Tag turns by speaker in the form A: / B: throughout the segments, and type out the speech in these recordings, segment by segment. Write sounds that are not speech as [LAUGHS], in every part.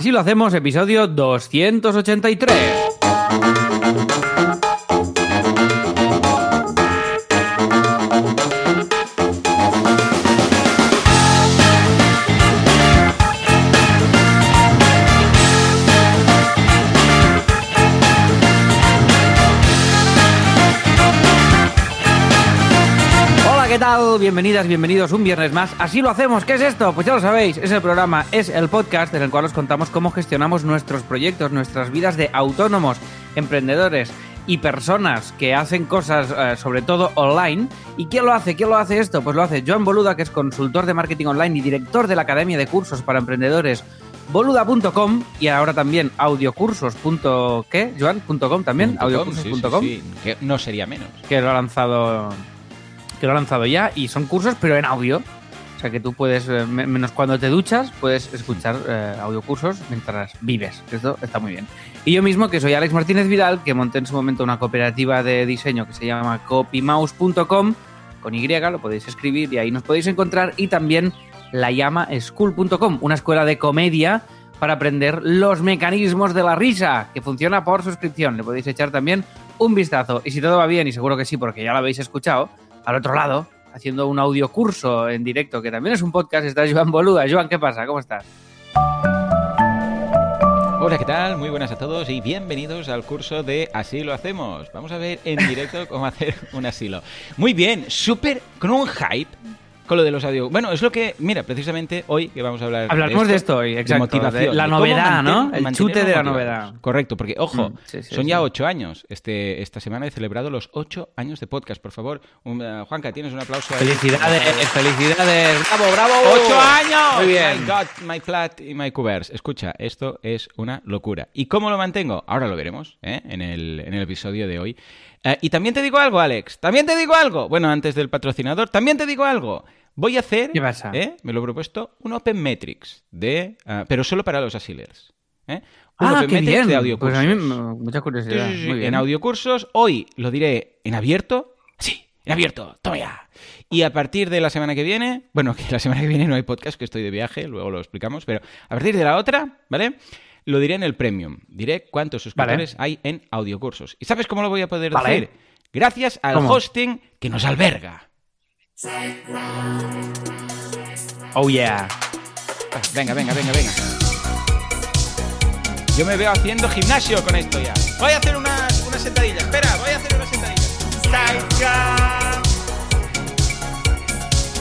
A: Así lo hacemos, episodio 283. Bienvenidas, bienvenidos un viernes más. Así lo hacemos. ¿Qué es esto? Pues ya lo sabéis, es el programa, es el podcast en el cual os contamos cómo gestionamos nuestros proyectos, nuestras vidas de autónomos, emprendedores y personas que hacen cosas eh, sobre todo online. ¿Y quién lo hace? ¿Quién lo hace esto? Pues lo hace Joan Boluda, que es consultor de marketing online y director de la Academia de Cursos para Emprendedores boluda.com y ahora también audiocursos. ¿Qué? Joan.com también, audiocursos.com
B: sí, sí, sí, que no sería menos.
A: que lo ha lanzado que lo ha lanzado ya y son cursos pero en audio o sea que tú puedes eh, me- menos cuando te duchas puedes escuchar eh, audiocursos mientras vives esto está muy bien y yo mismo que soy Alex Martínez Vidal que monté en su momento una cooperativa de diseño que se llama copymouse.com con Y lo podéis escribir y ahí nos podéis encontrar y también la llama school.com una escuela de comedia para aprender los mecanismos de la risa, que funciona por suscripción. Le podéis echar también un vistazo. Y si todo va bien, y seguro que sí, porque ya lo habéis escuchado, al otro lado, haciendo un audiocurso en directo, que también es un podcast, está Joan Boluda. Joan, ¿qué pasa? ¿Cómo estás?
B: Hola, ¿qué tal? Muy buenas a todos y bienvenidos al curso de Así lo hacemos. Vamos a ver en directo cómo hacer un asilo. Muy bien, súper, con un hype con lo de los audio. Bueno, es lo que, mira, precisamente hoy que vamos a hablar
A: Hablaremos de esto hoy, exacto,
B: motivación,
A: de la
B: de cómo
A: novedad, ¿no? El chute de la novedad.
B: Correcto, porque, ojo,
A: Mm, sí, sí,
B: son
A: sí.
B: ya ocho años. Este, esta semana he celebrado los ocho años de podcast. Por favor, un, eh, Juanca, tienes un aplauso ahí.
A: Felicidades, felicidades. ¡Bravo, bravo!
B: ¡Ocho años!
A: Muy bien.
B: My God, my plat y my cubers. Escucha, esto es una locura. ¿Y cómo lo mantengo? Ahora lo veremos ¿eh? en, el, en el episodio de hoy. Eh, y también te digo algo, Alex. También te digo algo. Bueno, antes del patrocinador, también te digo algo. Voy a hacer,
A: ¿Qué pasa?
B: ¿eh? me lo he propuesto, un Open Metrics, de, ah, pero solo para los asilers. ¿eh? Un
A: Ah,
B: Open
A: qué
B: Metrics
A: bien.
B: de audiocursos.
A: Pues a mí me- mucha
B: Sí,
A: curiosidad.
B: sí, sí,
A: Muy bien.
B: En audiocursos, hoy lo diré en abierto. Sí, en abierto, toma ya. Y a partir de la semana que viene, bueno, [LAUGHS] que la semana que viene no hay podcast, que estoy de viaje, luego lo explicamos, pero a partir de la otra, ¿vale? Lo diré en el Premium. Diré cuántos suscriptores hay en audiocursos. ¿Y sabes cómo lo voy a poder
A: Vale.
B: decir? Gracias al
A: ¿Cómo?
B: hosting que nos alberga.
A: Oh, yeah.
B: Ah, Venga, venga, venga, venga. Yo me veo haciendo gimnasio con esto ya. Voy a hacer unas, unas sentadillas. Espera, voy a hacer unas sentadillas.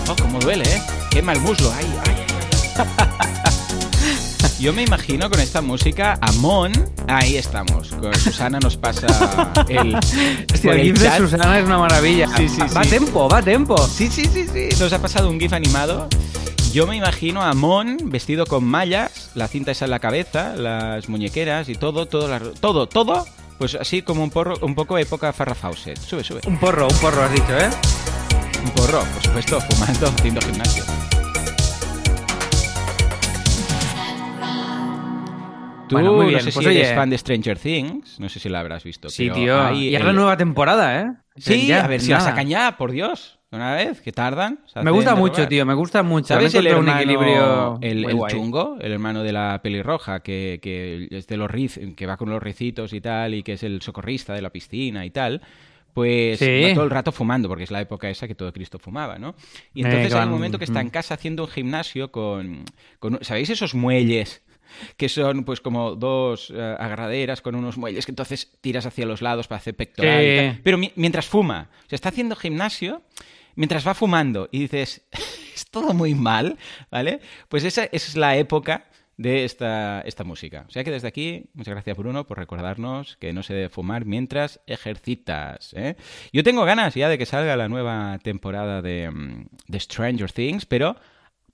B: Oh, cómo duele, ¿eh? Quema el muslo. Ay, ay, ay. [LAUGHS] Yo me imagino con esta música a Mon. Ahí estamos. Con Susana nos pasa el. [LAUGHS]
A: Hostia, el GIF de. Susana es una maravilla.
B: Sí, sí,
A: Va
B: sí.
A: tempo, va tempo.
B: Sí, sí, sí, sí. Nos ha pasado un GIF animado. Yo me imagino a Mon vestido con mallas, la cinta esa en la cabeza, las muñequeras y todo, todo, todo, todo. Pues así como un porro, un poco época Farrah Fawcett. Sube, sube.
A: Un porro, un porro has dicho, ¿eh?
B: Un porro, por supuesto, fumando, haciendo gimnasio. Tú
A: Bueno, muy bien,
B: no sé
A: pues
B: si eres fan de Stranger Things, no sé si la habrás visto.
A: Sí,
B: pero
A: tío.
B: hay
A: Y
B: el-
A: la nueva temporada, ¿eh?
B: Sí,
A: Ya,
B: a ver si la
A: nada.
B: sacan ya, por Dios. Una vez, que tardan.
A: Me gusta mucho, tío, me gusta mucho.
B: ¿Sabes el hermano,
A: un equilibrio
B: el, chungo, el hermano de la pelirroja, que, que es de los riz, que va con los ricitos y tal, y que es el socorrista de la piscina y tal? Pues
A: Sí.
B: va todo el rato fumando, porque es la época esa que todo Cristo fumaba, ¿no? Y
A: Eh,
B: entonces
A: que
B: hay un momento que está en casa haciendo un gimnasio con, con- ¿sabéis esos muelles? Que son pues como dos eh, agarraderas con unos muelles que entonces tiras hacia los lados para hacer pectoral. y
A: Sí.
B: tal. Pero mi- mientras fuma, o sea, está haciendo gimnasio mientras va fumando y dices, [LAUGHS] es todo muy mal, ¿vale? Pues esa, esa es la época de esta, esta música. O sea que desde aquí, muchas gracias Bruno por recordarnos que no se debe fumar mientras ejercitas. ¿eh? Yo tengo ganas ya de que salga la nueva temporada de, mm, de Stranger Things, pero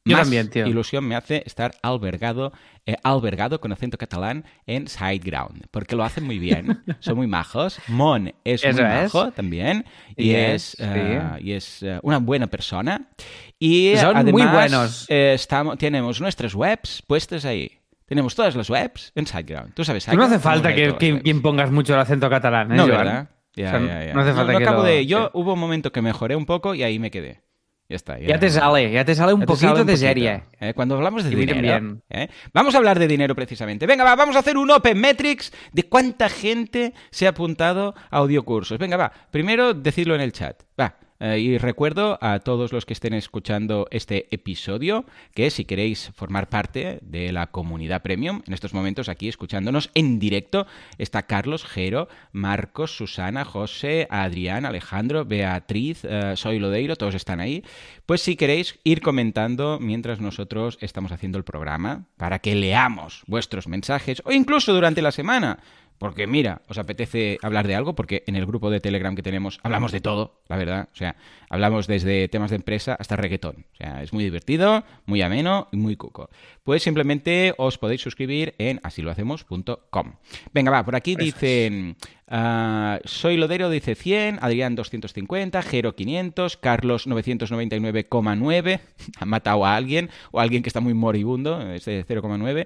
A: Yo
B: más
A: también, tío.
B: ilusión me hace estar albergado, eh, albergado con acento catalán en Sideground, porque lo hacen muy bien, [LAUGHS] son muy majos. Mon es
A: Eso
B: muy
A: es.
B: majo también y
A: Y
B: es,
A: es,
B: eh,
A: sí.
B: y es eh, una buena persona. Y
A: Son
B: además,
A: muy buenos.
B: eh, estamos, tenemos nuestras webs puestas ahí. Tenemos todas las webs en SiteGround. Tú sabes,
A: Tú no hace falta que, que- que impongas mucho el acento catalán, ¿eh,
B: No? ¿verdad? Ya,
A: O sea,
B: ya, ya.
A: no hace falta
B: no
A: que
B: acabo
A: lo-
B: de... Yo
A: sí.
B: hubo un momento que mejoré un poco y ahí me quedé. Ya está.
A: Ya te sale, ya te sale un
B: te
A: poquito
B: sale un
A: de serie.
B: ¿eh? Cuando hablamos de
A: Y
B: dinero.
A: bien.
B: ¿eh? Vamos a hablar de dinero precisamente. Venga, va, vamos a hacer un Open Metrics de cuánta gente se ha apuntado a audiocursos. Venga, va. Primero, decidlo en el chat. Va. Eh, y recuerdo a todos los que estén escuchando este episodio que si queréis formar parte de la comunidad premium, en estos momentos aquí escuchándonos en directo, está Carlos, Jero, Marcos, Susana, José, Adrián, Alejandro, Beatriz, eh, Soy Lodeiro, todos están ahí. Pues si queréis ir comentando mientras nosotros estamos haciendo el programa, para que leamos vuestros mensajes o incluso durante la semana. Porque mira, os apetece hablar de algo, porque en el grupo de Telegram que tenemos hablamos de todo, la verdad. O sea, hablamos desde temas de empresa hasta reggaetón. O sea, es muy divertido, muy ameno y muy cuco. Pues simplemente os podéis suscribir en asilohacemos.com. Venga, va, por aquí dicen... ah, soy Lodero dice 100, Adrián 250, Jero 500, Carlos 999,9, [LAUGHS] ha matado a alguien, o a alguien que está muy moribundo, es de 0,9.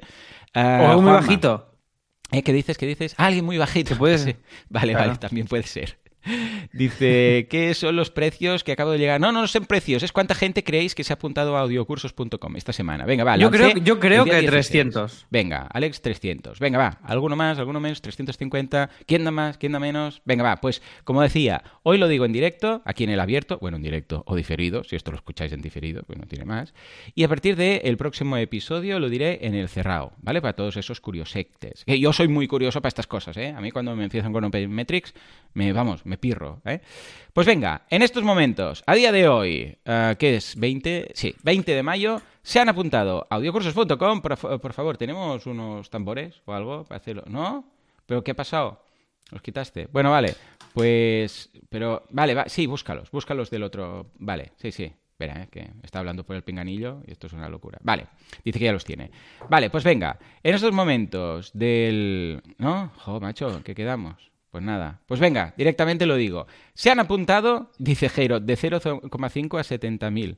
B: Ah,
A: O algo muy
B: Juanma,
A: bajito.
B: ¿Eh? ¿Qué dices? ¿Qué dices? Ah, alguien muy bajito.
A: Puede [LAUGHS]
B: Sí.
A: ser.
B: Vale,
A: Claro.
B: vale, también puede ser. Dice, ¿qué son los precios que acabo de llegar? No, no, no son precios, es cuánta gente creéis que se ha apuntado a audiocursos.com esta semana. Venga, va.
A: Yo creo- yo creo que
B: 16.
A: 300.
B: Venga, Alex 300. Venga, va. ¿Alguno más? ¿Alguno menos? 350. ¿Quién da más? ¿Quién da menos? Venga, va. Pues, como decía, hoy lo digo en directo, aquí en el abierto, bueno, en directo o diferido, si esto lo escucháis en diferido, pues no tiene más. Y a partir del próximo episodio lo diré en el cerrado, ¿vale? Para todos esos curiosectes. Que yo soy muy curioso para estas cosas, ¿eh? A mí cuando me empiezan con Open Metrics, me, vamos, me pirro, ¿eh? Pues venga, en estos momentos, a día de hoy, eh, ¿qué es? ¿20? Sí, 20 de mayo, se han apuntado a audiocursos.com. Por, por favor, ¿tenemos unos tambores o algo para hacerlo? ¿No? ¿Pero qué ha pasado? ¿Los quitaste? Bueno, vale. Pues, pero, vale, va, sí, búscalos, búscalos del otro. Vale, sí, sí. Espera, eh, que está hablando por el pinganillo y esto es una locura. Vale, dice que ya los tiene. Vale, pues venga, en estos momentos del... ¿No? Jo, macho, ¿qué quedamos? Pues nada, pues venga, directamente lo digo. Se han apuntado, dice Jairo, de 0,5 a 70.000.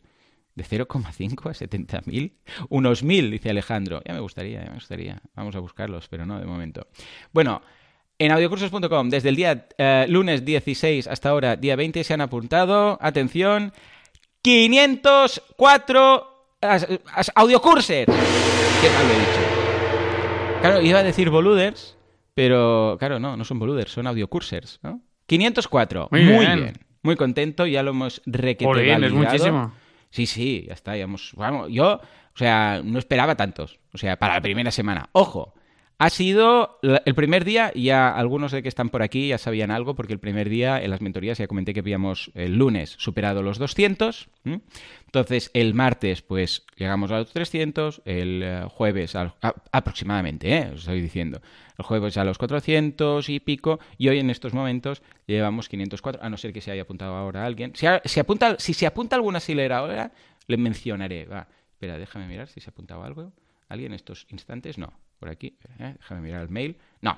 B: ¿De 0,5 a 70.000? Unos 1.000, dice Alejandro. Ya me gustaría, ya me gustaría. Vamos a buscarlos, pero no de momento. Bueno, en audiocursos.com, desde el día eh, lunes 16 hasta ahora, día 20, se han apuntado, atención, 504 as-. Qué mal lo he dicho. Claro, iba a decir boluders, pero claro, no, no son boluders, son audiocursers, ¿no? 504.
A: Muy
B: Muy,
A: bien.
B: bien. Muy contento, ya lo hemos requete
A: Jolín, es muchísimo.
B: Sí, sí, ya está, ya hemos... Vamos, yo, o sea, no esperaba tantos. O sea, para la primera semana. Ojo, ha sido el primer día, ya algunos de que están por aquí ya sabían algo, porque el primer día en las mentorías ya comenté que habíamos el lunes superado los 200. ¿m? Entonces, el martes, pues llegamos a los 300, el eh, jueves aproximadamente, ¿eh? os estoy diciendo. El jueves a los 400 y pico, y hoy en estos momentos llevamos 504, a no ser que se haya apuntado ahora alguien. Si, ha- si apunta, si se apunta alguna silera ahora, le mencionaré. Va, espera, déjame mirar si se ha apuntado algo. ¿Alguien en estos instantes? No. Por aquí, ¿eh? déjame mirar el mail. No.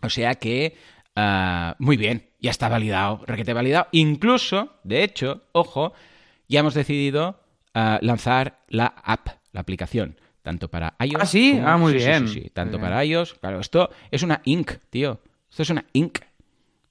B: O sea que, ah, muy bien, ya está validado, requete validado. Incluso, de hecho, ojo, ya hemos decidido ah, lanzar la app, la aplicación, tanto para iOS.
A: Ah, ¿sí?
B: como-
A: Ah, muy
B: sí,
A: bien.
B: sí, sí, tanto
A: Muy bien.
B: para iOS. Claro, esto es una ink, tío. Esto es una ink.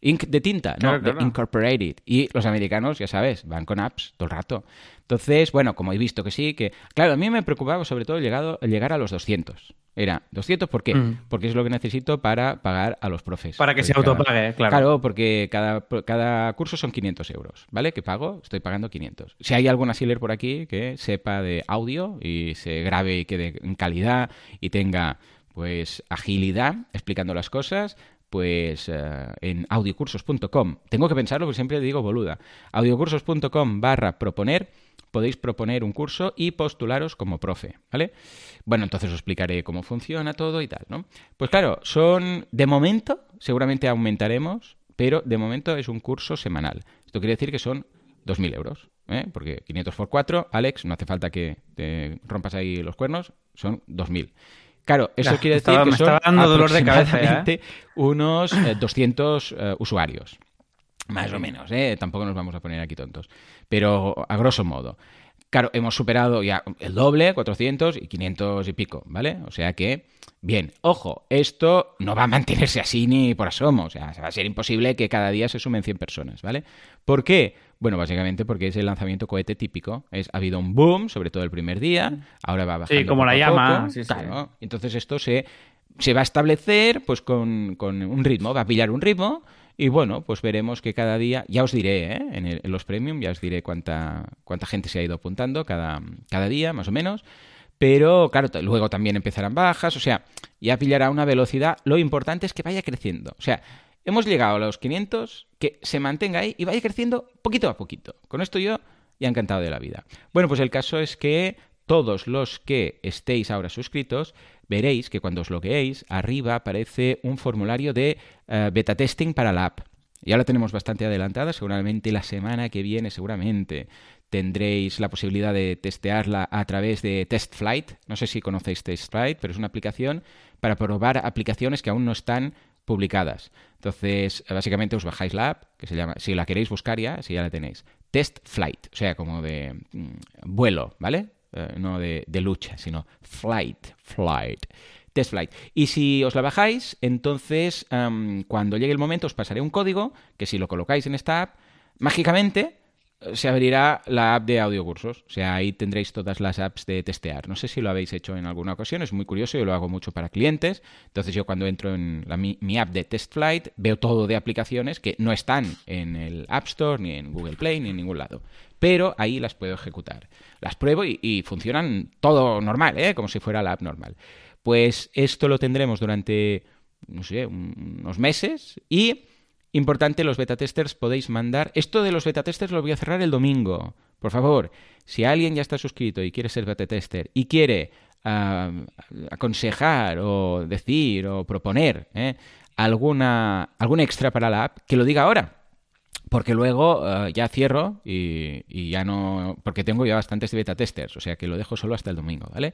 B: Ink de tinta, no,
A: Claro,
B: de
A: claro.
B: Incorporated. Y los americanos, ya sabes, van con apps todo el rato. Entonces, bueno, como he visto que sí, que... Claro, a mí me preocupaba sobre todo llegado, el llegar a los 200. Era, ¿200 por qué?
A: Mm.
B: Porque es lo que necesito para pagar a los profes.
A: Para que se
B: Porque cada-
A: autopague, claro.
B: Claro, porque cada, cada curso son 500 euros, ¿vale? Que pago, estoy pagando 500. Si hay algún asíler por aquí que sepa de audio y se grabe y quede en calidad y tenga, pues, agilidad explicando las cosas, pues eh, en audiocursos.com. Tengo que pensarlo porque siempre digo boluda. audiocursos.com barra proponer podéis proponer un curso y postularos como profe, ¿vale? Bueno, entonces os explicaré cómo funciona todo y tal, ¿no? Pues claro, son, de momento, seguramente aumentaremos, pero de momento es un curso semanal. Esto quiere decir que son 2.000 euros, ¿eh? Porque 500 por 4, Alex, no hace falta que te rompas ahí los cuernos, son 2.000. Claro, eso
A: Ya,
B: quiere decir
A: estaba-
B: que
A: me
B: son
A: estaba dando dolor de cabeza, ¿eh?
B: unos eh, 200 eh, usuarios. Más o menos, ¿eh? Tampoco nos vamos a poner aquí tontos. Pero a grosso modo. Claro, hemos superado ya el doble, 400 y 500 y pico, ¿vale? O sea que, bien, ojo, esto no va a mantenerse así ni por asomo. O sea, va a ser imposible que cada día se sumen 100 personas, ¿vale? ¿Por qué? Bueno, básicamente porque es el lanzamiento cohete típico. Es, ha habido un boom, sobre todo el primer día, ahora va a bajar.
A: Sí, como la llama.
B: claro. Entonces esto se, se va a establecer pues con, con un ritmo, va a pillar un ritmo y bueno, pues veremos que cada día, ya os diré, ¿eh? en, los premium, ya os diré cuánta, cuánta gente se ha ido apuntando cada, cada día, más o menos. Pero claro, luego también empezarán bajas, o sea, ya pillará una velocidad. Lo importante es que vaya creciendo. O sea, hemos llegado a los 500, que se mantenga ahí y vaya creciendo poquito a poquito. Con esto yo ya encantado de la vida. Bueno, pues el caso es que todos los que estéis ahora suscritos, veréis que cuando os logueéis, arriba aparece un formulario de eh, beta testing para la app. Ya la tenemos bastante adelantada, seguramente la semana que viene, seguramente tendréis la posibilidad de testearla a través de TestFlight. No sé si conocéis TestFlight, pero es una aplicación para probar aplicaciones que aún no están publicadas. Entonces, básicamente os bajáis la app, que se llama, si la queréis buscar ya, si ya la tenéis, TestFlight, o sea, como de mm, vuelo, ¿vale? Eh, no de, lucha, sino flight, flight. Test Flight. Y si os la bajáis, entonces cuando llegue el momento os pasaré un código que si lo colocáis en esta app, mágicamente se abrirá la app de audiocursos. O sea, ahí tendréis todas las apps de testear. No sé si lo habéis hecho en alguna ocasión, es muy curioso, yo lo hago mucho para clientes. Entonces yo cuando entro en mi, app de Test Flight veo todo de aplicaciones que no están en el App Store, ni en Google Play, ni en ningún lado. Pero ahí las puedo ejecutar. Las pruebo y, funcionan todo normal, ¿eh? como si fuera la app normal. Pues esto lo tendremos durante, no sé, unos meses y Importante, los beta testers podéis mandar. Esto de los beta testers lo voy a cerrar el domingo. Por favor, si alguien ya está suscrito y quiere ser beta tester y quiere ah, aconsejar o decir o proponer ¿eh? alguna, algún extra para la app, que lo diga ahora. Porque luego ah, ya cierro y, y, ya no. Porque tengo ya bastantes beta testers, o sea que lo dejo solo hasta el domingo, ¿vale?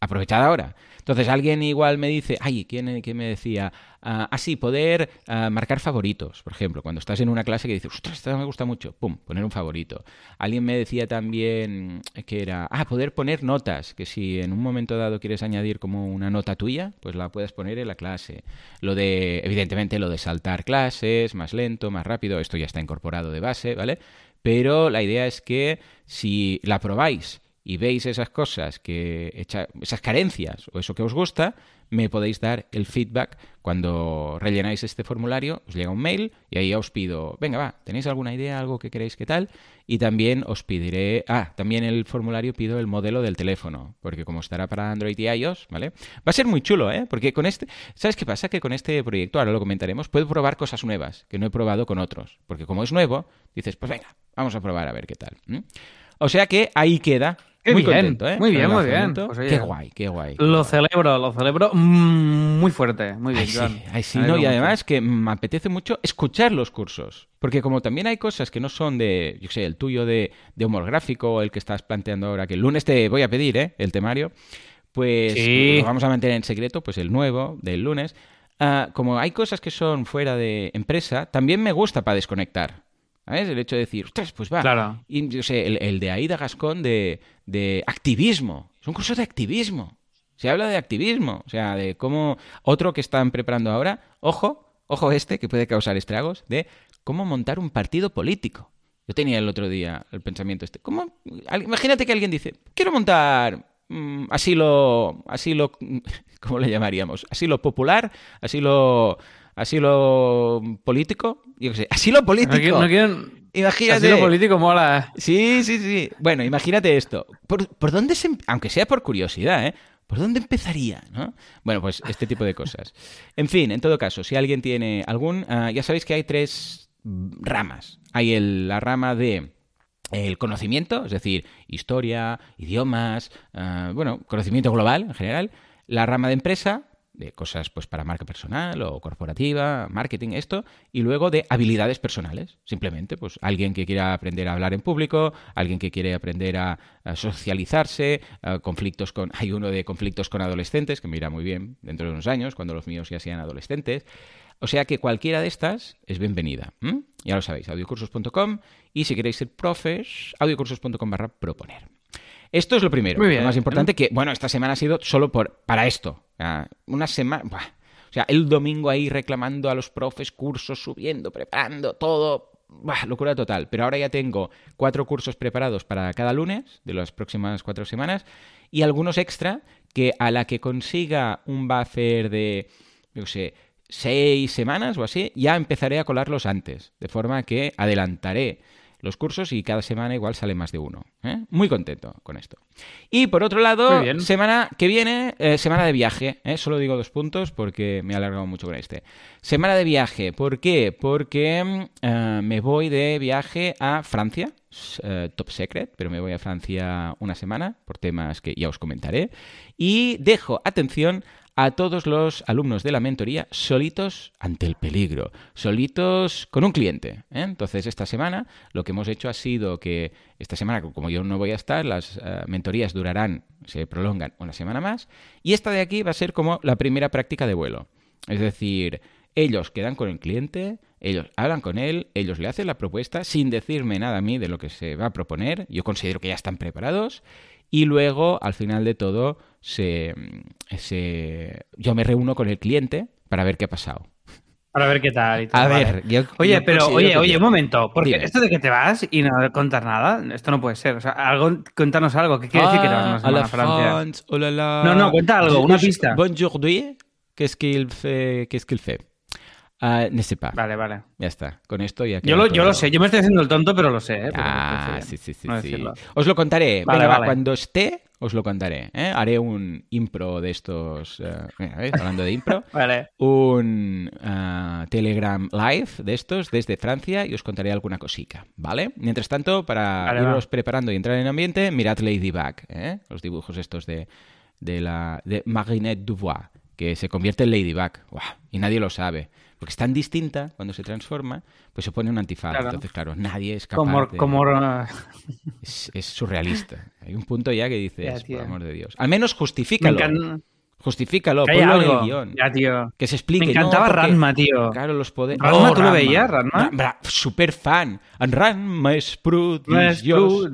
B: aprovechad ahora. Entonces alguien igual me dice, ay, ¿quién, me decía? Ah, ah, sí, poder ah, marcar favoritos, por ejemplo, cuando estás en una clase que dices, ostras, esto me gusta mucho, pum, poner un favorito. Alguien me decía también que era, ah, poder poner notas, que si en un momento dado quieres añadir como una nota tuya, pues la puedes poner en la clase. Lo de, evidentemente, lo de saltar clases, más lento, más rápido, esto ya está incorporado de base, ¿vale? Pero la idea es que si la probáis y veis esas cosas, que esas carencias o eso que os gusta, me podéis dar el feedback cuando rellenáis este formulario, os llega un mail y ahí os pido, venga, va, ¿tenéis alguna idea, algo que queréis que tal? Y también os pediré, ah, también el formulario pido el modelo del teléfono, porque como estará para Android y iOS, ¿vale? Va a ser muy chulo, ¿eh? Porque con este, ¿sabes qué pasa? Que con este proyecto, ahora lo comentaremos, puedo probar cosas nuevas que no he probado con otros, porque como es nuevo, dices, pues venga, vamos a probar a ver qué tal. O sea que ahí queda muy contento, ¿eh?
A: Muy bien, muy bien.
B: Pues qué guay, qué guay.
A: Lo celebro, lo celebro muy fuerte, muy bien.
B: Ay, sí, no, y además que me apetece mucho escuchar los cursos. Porque como también hay cosas que no son de, yo sé, el tuyo de, humor gráfico el que estás planteando ahora, que el lunes te voy a pedir, ¿eh? El temario, pues lo vamos a mantener en secreto, pues el nuevo del lunes. Ah, como hay cosas que son fuera de empresa, también me gusta para desconectar. ¿Sabes? El hecho de decir, ostras, pues va.
A: Claro.
B: Y yo sé, el, de Aida Gascón de, de activismo. Es un curso de activismo. Se habla de activismo. O sea, de cómo. Otro que están preparando ahora, ojo, ojo este, que puede causar estragos, de cómo montar un partido político. Yo tenía el otro día el pensamiento este. ¿Cómo? Imagínate que alguien dice, quiero montar mm, asilo, asilo, [LAUGHS] ¿cómo le llamaríamos? Asilo popular, asilo asilo político, yo qué sé, asilo político.
A: No,
B: imagínate.
A: Asilo político mola.
B: Sí, sí, sí. Bueno, imagínate esto. ¿Por, dónde se, aunque sea por curiosidad, ¿eh? ¿Por dónde empezaría? ¿no? Bueno, pues este tipo de cosas. En fin, en todo caso, si alguien tiene algún, ah, ya sabéis que hay tres ramas. Hay el, la rama de el conocimiento, es decir, historia, idiomas, ah, bueno, conocimiento global en general. La rama de empresa, de cosas pues para marca personal o corporativa, marketing, esto, y luego de habilidades personales, simplemente, pues alguien que quiera aprender a hablar en público, alguien que quiere aprender a, socializarse, conflictos con, hay uno de conflictos con adolescentes, que me irá muy bien dentro de unos años, cuando los míos ya sean adolescentes. O sea que cualquiera de estas es bienvenida. Ya lo sabéis, audiocursos.com y si queréis ser profes, audiocursos.com barra proponer. Esto es lo primero, lo más importante, que, bueno, esta semana ha sido solo por, para esto. Una semana... O sea, el domingo ahí reclamando a los profes, cursos, subiendo, preparando, todo bah, locura total. Pero ahora ya tengo cuatro cursos preparados para cada lunes de las próximas cuatro semanas y algunos extra que a la que consiga un buffer de, yo sé, seis semanas o así, ya empezaré a colarlos antes. De forma que adelantaré los cursos y cada semana igual sale más de uno. ¿eh? Muy contento con esto. Y por otro lado, semana que viene, eh, semana de viaje. ¿eh? Solo digo dos puntos porque me he alargado mucho con este. Semana de viaje. ¿Por qué? Porque me voy de viaje a Francia. top secret, pero me voy a Francia una semana por temas que ya os comentaré. Y dejo, atención, a todos los alumnos de la mentoría solitos ante el peligro, solitos con un cliente. ¿eh? Entonces, esta semana lo que hemos hecho ha sido que esta semana, como yo no voy a estar, las eh, mentorías durarán, se prolongan una semana más, y esta de aquí va a ser como la primera práctica de vuelo. Es decir, ellos quedan con el cliente, ellos hablan con él, ellos le hacen la propuesta sin decirme nada a mí de lo que se va a proponer, yo considero que ya están preparados, y luego, al final de todo, se, yo me reúno con el cliente para ver qué ha pasado.
A: Para ver qué tal. Y
B: a ver,
A: oye, pero oye, oye, un momento, porque esto de que te vas y no contar nada, esto no puede ser. O sea, algo, cuéntanos algo. ¿Qué quiere decir que te vas a,
B: la France, oh
A: No, no, cuenta algo, una pista.
B: Bonjour, qu'est-ce qu'il fait, qu'est-ce qu'il fait. Uh, ne sais pas.
A: Vale, vale.
B: Ya está. Con esto ya
A: Yo lo, yo lo sé. Yo me estoy haciendo el tonto, pero lo sé. ¿eh?
B: ah, sí, sí, sí. sí. Os lo contaré. Venga, Va, cuando esté, os lo contaré. ¿eh? Haré un impro de estos. Uh, Hablando de impro. [LAUGHS]
A: vale.
B: Un uh, Telegram Live de estos desde Francia y os contaré alguna cosica. ¿Vale? Mientras tanto, para iros preparando y entrar en ambiente, mirad Ladybug. ¿eh? Los dibujos estos de, de, la, de Marinette Dubois, que se convierte en Ladybug. Y nadie lo sabe porque es tan distinta cuando se transforma, pues se pone un antifaz. Entonces, claro, nadie es capaz de...
A: Como...
B: Es, surrealista. Hay un punto ya que dices, por amor de Dios. Al menos justifícalo. Justifícalo, ponlo en el guion.
A: Ya, tío.
B: Que se explique.
A: Me encantaba Ranma, tío.
B: Claro, los poderes.
A: ¿Ranma, tú lo veías, Ranma?
B: Ra super fan. En Ranma és
A: prodigiós.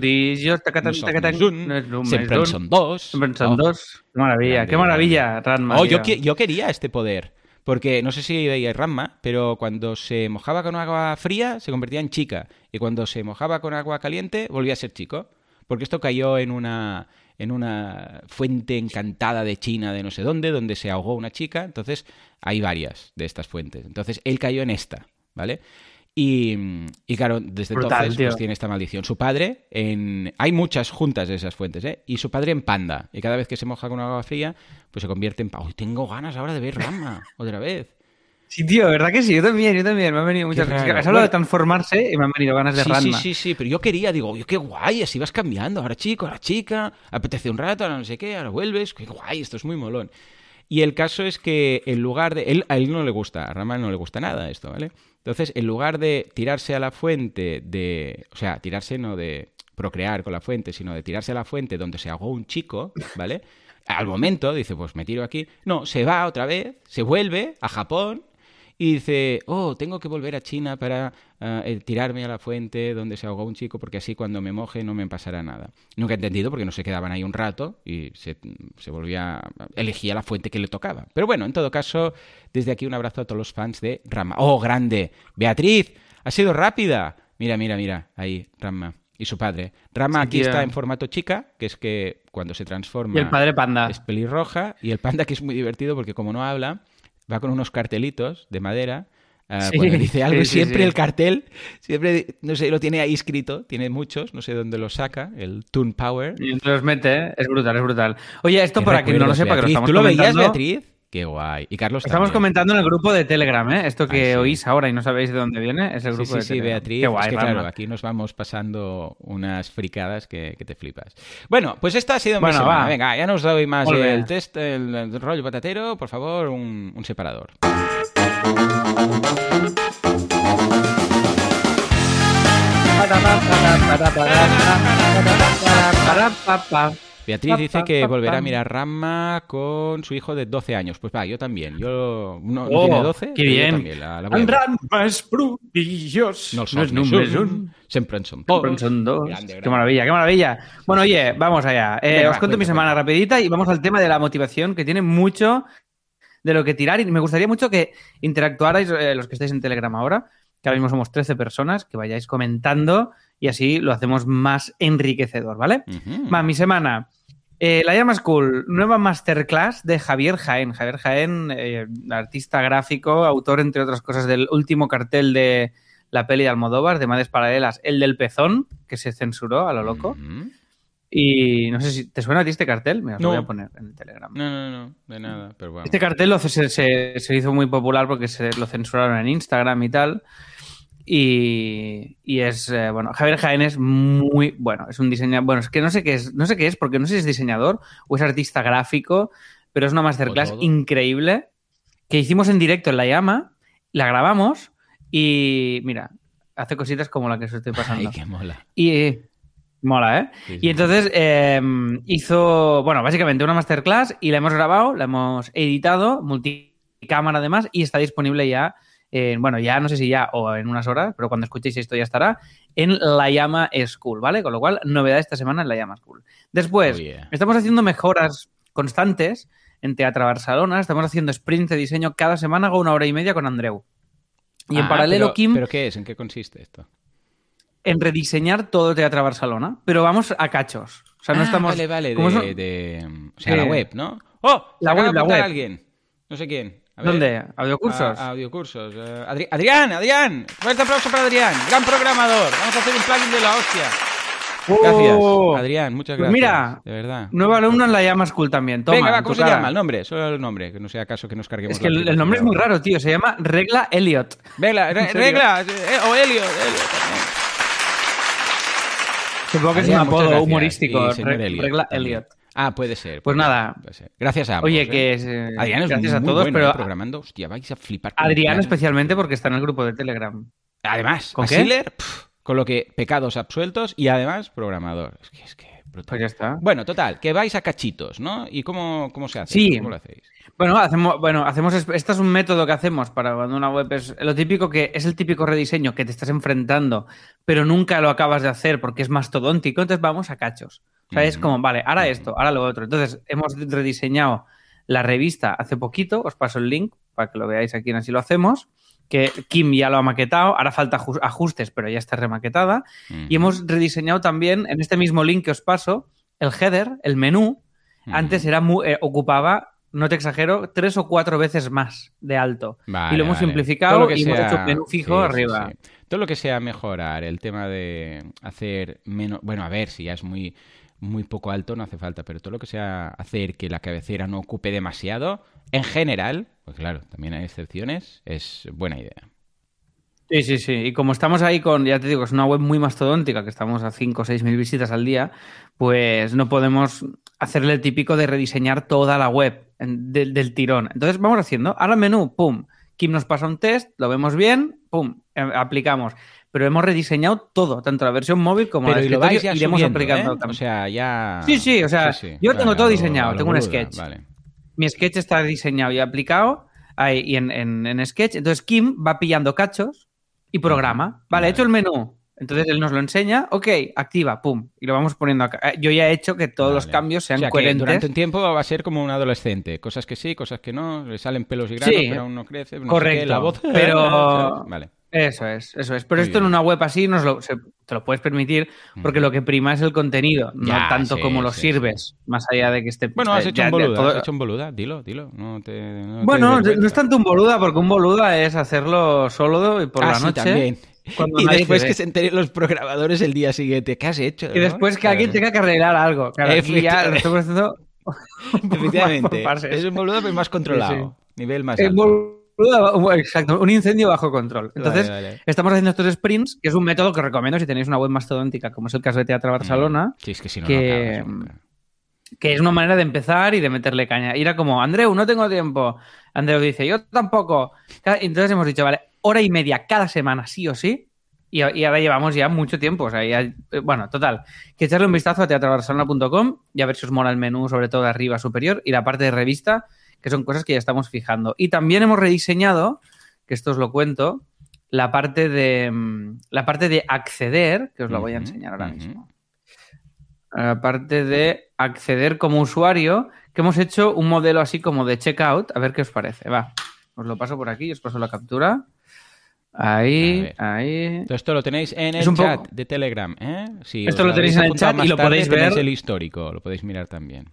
B: Sempre en son dos.
A: Sempre en son dos. Qué maravilla, qué maravilla, Ranma.
B: Oh, yo, yo quería este poder. Porque no sé si veía Ramma, pero cuando se mojaba con agua fría se convertía en chica. Y cuando se mojaba con agua caliente volvía a ser chico. Porque esto cayó en una, en una fuente encantada de China, de no sé dónde, donde se ahogó una chica. Entonces hay varias de estas fuentes. Entonces él cayó en esta, ¿vale? Y, claro, desde entonces pues, tiene esta maldición. Su padre, en... hay muchas juntas de esas fuentes, ¿eh? Y su padre en panda. Y cada vez que se moja con agua fría, pues se convierte en... ¡Uy, tengo ganas ahora de ver Rama! [LAUGHS] Otra vez.
A: Sí, tío, ¿verdad que sí? Yo también, yo también. Me han venido muchas cosas. Has hablado de transformarse y me han venido ganas de
B: sí,
A: Ranma.
B: Sí, sí, sí, pero yo quería, digo, qué guay, así vas cambiando. Ahora chico, ahora chica, apetece un rato, ahora no sé qué, ahora vuelves. Qué guay, esto es muy molón. Y el caso es que en lugar de... Él, a él no le gusta, a Rama no le gusta nada esto, ¿vale? Entonces, en lugar de tirarse a la fuente de... O sea, tirarse no de procrear con la fuente, sino de tirarse a la fuente donde se ahogó un chico, ¿vale? Al momento dice, pues me tiro aquí. No, se va otra vez, se vuelve a Japón y dice, oh, tengo que volver a China para eh, eh, tirarme a la fuente donde se ahogó un chico porque así cuando me moje no me pasará nada. Nunca he entendido porque no se quedaban ahí un rato y se, se volvía, elegía la fuente que le tocaba. Pero bueno, en todo caso, desde aquí un abrazo a todos los fans de Rama. ¡Oh, grande! Beatriz, ha sido rápida. Mira, mira, mira, ahí, Rama y su padre. Rama aquí está en formato chica, que es que cuando se transforma...
A: Y el padre panda.
B: Es pelirroja. Y el panda que es muy divertido porque como no habla, va con unos cartelitos de madera. Uh, cuando dice algo, siempre el cartel, siempre, no sé, lo tiene ahí escrito, tiene muchos, no sé dónde lo saca, el Toon Power.
A: Y entonces los mete, ¿eh? es brutal, es brutal. Oye, esto para quien no lo sepa, que lo estamos
B: ¿Tú lo
A: veías,
B: Beatriz? Qué guay. Y Carlos
A: Estamos comentando en el grupo de Telegram, ¿eh? Esto que oís ahora y no sabéis de dónde viene, es el grupo
B: sí,
A: de
B: sí,
A: Telegram.
B: Beatriz.
A: Qué guay,
B: es que, claro, aquí nos vamos pasando unas fricadas que, que, te flipas. Bueno, pues esta ha sido mi
A: bueno,
B: semana.
A: Va.
B: Venga, ya no os doy más el test, el, el, rollo patatero. Por favor, un, un separador. Beatriz dice que volverá a mirar Rama con su hijo de 12 años. Pues va, yo también. Yo no, no
A: oh,
B: tiene 12.
A: Qué bien.
B: También, la, la voy a
A: Rama és prodigiós.
B: No, no es. Sempre en son dos.
A: son dos. Grande, grande. Qué maravilla, qué maravilla. Bueno, oye, vamos allá. Eh, Venga, os cuento mi semana cuenta. rapidita y vamos al tema de la motivación que tiene mucho de lo que tirar y me gustaría mucho que interactuarais, eh, los que estáis en Telegram ahora, que ahora mismo somos 13 personas, que vayáis comentando y así lo hacemos más enriquecedor, ¿vale? Va, mi semana. Eh, la llama School, nueva masterclass de Javier Jaén. Javier Jaén, eh, artista gráfico, autor, entre otras cosas, del último cartel de la peli de Almodóvar, de Madres Paralelas, el del pezón, que se censuró a lo loco. Y no sé si te suena a ti este cartel, me lo voy a poner en el Telegram.
B: No, no, no, de nada, pero bueno.
A: Este cartel lo, se, se- se hizo muy popular porque se lo censuraron en Instagram y tal. Y, y es, eh, bueno, Javier Jaén es muy bueno, es un diseñador, bueno, es que no sé qué es, no sé qué es, porque no sé si es diseñador o es artista gráfico, pero es una masterclass
B: todo.
A: increíble que hicimos en directo en La Llama, la grabamos y mira, hace cositas como la que os estoy
B: Ay,
A: pasando.
B: qué mola.
A: Y eh, mola, ¿eh?
B: Sí, sí.
A: Y entonces eh, hizo, bueno, básicamente una masterclass y la hemos grabado, la hemos editado, multicámara además, y está disponible ya, en- bueno, ya no sé si ya o en unas horas, pero cuando escuchéis esto ya estará, en La Llama School, ¿vale? Con lo cual, novedad esta semana en La Llama School. Después,
B: Oh, yeah.
A: estamos haciendo mejoras constantes en Teatro Barcelona, estamos haciendo sprints de diseño cada semana, hago una hora y media con Andreu. Y en
B: Ah,
A: paralelo,
B: pero-
A: Kim,
B: ¿Pero qué es? ¿En qué consiste esto?
A: en rediseñar todo Teatro Barcelona, pero vamos a cachos. O sea, no
B: Ah,
A: estamos...
B: Vale, vale, de, O sea, la web, ¿no? ¡Oh!
A: La web, la web.
B: alguien. No sé quién. A.
A: ¿Dónde? ¿Audiocursos?
B: A- audiocursos. Eh, Adri- Adrián, Adrián. Fuerte aplauso para Adrián. Gran programador. Vamos a hacer un plugin de la hostia. Gracias.
A: ¡Oh!
B: Adrián, muchas
A: Pues
B: gracias.
A: mira,
B: De verdad.
A: Nuevo alumno en la llama School también. Toma,
B: Venga, va, ¿cómo se
A: cara.
B: llama? El nombre, solo el nombre, que no sea caso que nos carguemos
A: Es que el, el nombre es muy raro, tío. Se llama Regla Elliot.
B: Regla, regla, eh, o también.
A: Supongo que es un apodo
B: gracias.
A: humorístico.
B: Y señor
A: Re-
B: Elliot
A: Regla
B: también.
A: Elliot.
B: Ah, puede ser.
A: Pues
B: puede
A: nada.
B: puede ser. Gracias a ambos.
A: Oye,
B: ¿eh?
A: que es. eh,
B: Adrián es
A: gracias a todos,
B: bueno,
A: pero
B: ¿eh? programando. Hostia, vais a flipar.
A: Adrián especialmente porque está en el grupo de Telegram.
B: Además,
A: ¿Con?
B: Schiller, con lo que pecados absueltos y además programador. Es que es que brutal.
A: Pues ya está.
B: Bueno, total, que vais a cachitos, ¿no? ¿Y cómo, cómo se hace?
A: Sí.
B: ¿Cómo lo hacéis?
A: Bueno, hacemos, bueno, hacemos. Este es un método que hacemos para cuando una web es. Lo típico que es el típico rediseño que te estás enfrentando, pero nunca lo acabas de hacer porque es mastodóntico. Entonces vamos a cachos. O sea, es como, vale, ahora esto, ahora lo otro. Entonces, hemos rediseñado la revista hace poquito. Os paso el link para que lo veáis aquí en Así lo hacemos. Que Kim ya lo ha maquetado. Ahora falta aju- ajustes, pero ya está remaquetada. Y hemos rediseñado también en este mismo link que os paso el header, el menú. Antes era mu- eh, ocupaba, no te exagero, tres o cuatro veces más de alto.
B: Vale,
A: y lo hemos
B: vale.
A: simplificado
B: Todo lo que
A: y hemos hecho menú fijo
B: sí, sí,
A: arriba.
B: sí. Todo lo que sea mejorar, el tema de hacer menos. Bueno, a ver, si ya es muy, muy poco alto, no hace falta, pero todo lo que sea hacer que la cabecera no ocupe demasiado, en general, pues claro, también hay excepciones, es buena idea.
A: Sí, sí, sí. Y como estamos ahí con, ya te digo, es una web muy mastodóntica, que estamos a 5 o 6 mil visitas al día, pues no podemos hacerle el típico de rediseñar toda la web del, del tirón. Entonces vamos haciendo, ahora menú, pum, Kim nos pasa un test, lo vemos bien, pum, eh, aplicamos. Pero hemos rediseñado todo, tanto la versión móvil como
B: Pero
A: la
B: y
A: de
B: lo
A: escritorio,
B: ya
A: iremos aplicando
B: ¿eh? O sea, ya...
A: Sí, sí, o sea, yo tengo todo
B: lo-
A: diseñado,
B: lo
A: tengo un sketch.
B: Vale.
A: mi sketch está diseñado y aplicado ahí, y en, en- en Sketch. Entonces Kim va pillando cachos y programa. Vale,
B: Vale.
A: he hecho el menú. Entonces él nos lo enseña, ok, activa, pum, y lo vamos poniendo acá. Eh, Yo ya he hecho que todos los cambios sean
B: O sea, que
A: coherentes.
B: durante un tiempo va a ser como un adolescente. Cosas que sí, cosas que no. Le salen pelos y granos,
A: Sí.
B: pero aún no crece. no sé
A: Correcto,
B: qué, la voz. [LAUGHS]
A: pero-
B: Vale.
A: Eso es, eso es. Pero
B: Muy
A: esto en una web así nos lo, se- te lo puedes permitir porque lo que prima es el contenido,
B: Ya,
A: no tanto
B: sí,
A: como lo
B: sí,
A: sirves, más allá de que esté...
B: Bueno, has
A: eh,
B: hecho
A: ya-
B: un boluda.
A: todo-
B: Has hecho un boluda. Dilo, dilo. No te, no te
A: Bueno, no es tanto un boluda, porque un boluda es hacerlo solo y por
B: Ah,
A: la
B: sí,
A: noche.
B: también.
A: Cuando
B: Y después que se enteren los programadores el día siguiente. ¿Qué has hecho?
A: Y después que alguien tenga que arreglar algo. Claro, aquí ya lo estamos haciendo [LAUGHS]
B: Efectivamente. Es un boluda, pero más controlado. Nivel más alto.
A: exacto, un incendio bajo control. Entonces,
B: Vale, vale.
A: estamos haciendo estos sprints, que es un método que recomiendo si tenéis una web mastodóntica, como es el caso de Teatro Barcelona,
B: Sí, es que si no,
A: que-
B: no
A: que es una manera de empezar y de meterle caña. Y era como, Andreu, no tengo tiempo. Andreu dice, yo tampoco. Entonces hemos dicho, vale, hora y media cada semana, sí o sí. Y, y ahora llevamos ya mucho tiempo. O sea, ya- eh, bueno, total. Que echarle un vistazo a teatrobarcelona.com y a ver si os mola el menú, sobre todo de arriba superior, y la parte de revista, que son cosas que ya estamos fijando. Y también hemos rediseñado, que esto os lo cuento, la parte de mm, la parte de acceder, que os la voy a enseñar ahora mismo. La parte de acceder como usuario, que hemos hecho un modelo así como de checkout. A ver qué os parece. Va, os lo paso por aquí, os paso la captura. Ahí, ahí.
B: Esto lo tenéis en el
A: Es
B: chat
A: poco-
B: de Telegram. ¿eh? Si
A: Esto lo tenéis en el chat y lo
B: tarde,
A: podéis
B: tenéis
A: ver.
B: el histórico, lo podéis mirar también.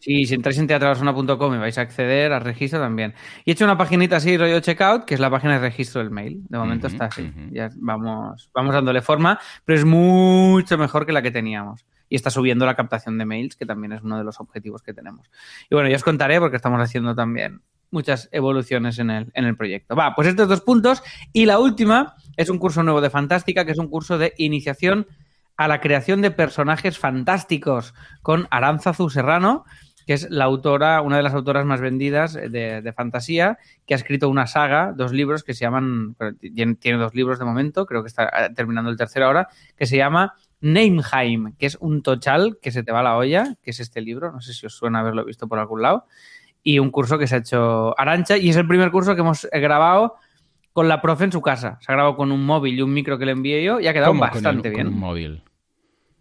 A: Sí, si entráis en teatrolasuna.com y vais a acceder al registro también. Y he hecho una paginita así, rollo checkout, que es la página de registro del mail. De momento está así. Ya vamos, vamos dándole forma, pero es mucho mejor que la que teníamos. Y está subiendo la captación de mails, que también es uno de los objetivos que tenemos. Y bueno, ya os contaré porque estamos haciendo también muchas evoluciones en el, en el proyecto. Va, pues estos dos puntos. Y la última es un curso nuevo de Fantástica, que es un curso de iniciación a la creación de personajes fantásticos con Aranzazu Serrano, que es la autora, una de las autoras más vendidas de, fantasía, que ha escrito una saga, dos libros que se llaman, tiene dos libros de momento, creo que está eh, terminando el tercero ahora, que se llama Nameheim, que es un tochal que se te va la olla, que es este libro, no sé si os suena haberlo visto por algún lado, y un curso que se ha hecho Arancha, y es el primer curso que hemos eh, grabado con la profe en su casa. Se ha grabado con un móvil y un micro que le envié yo y ha quedado
B: ¿Cómo con el-
A: bastante
B: con
A: bien.
B: un móvil.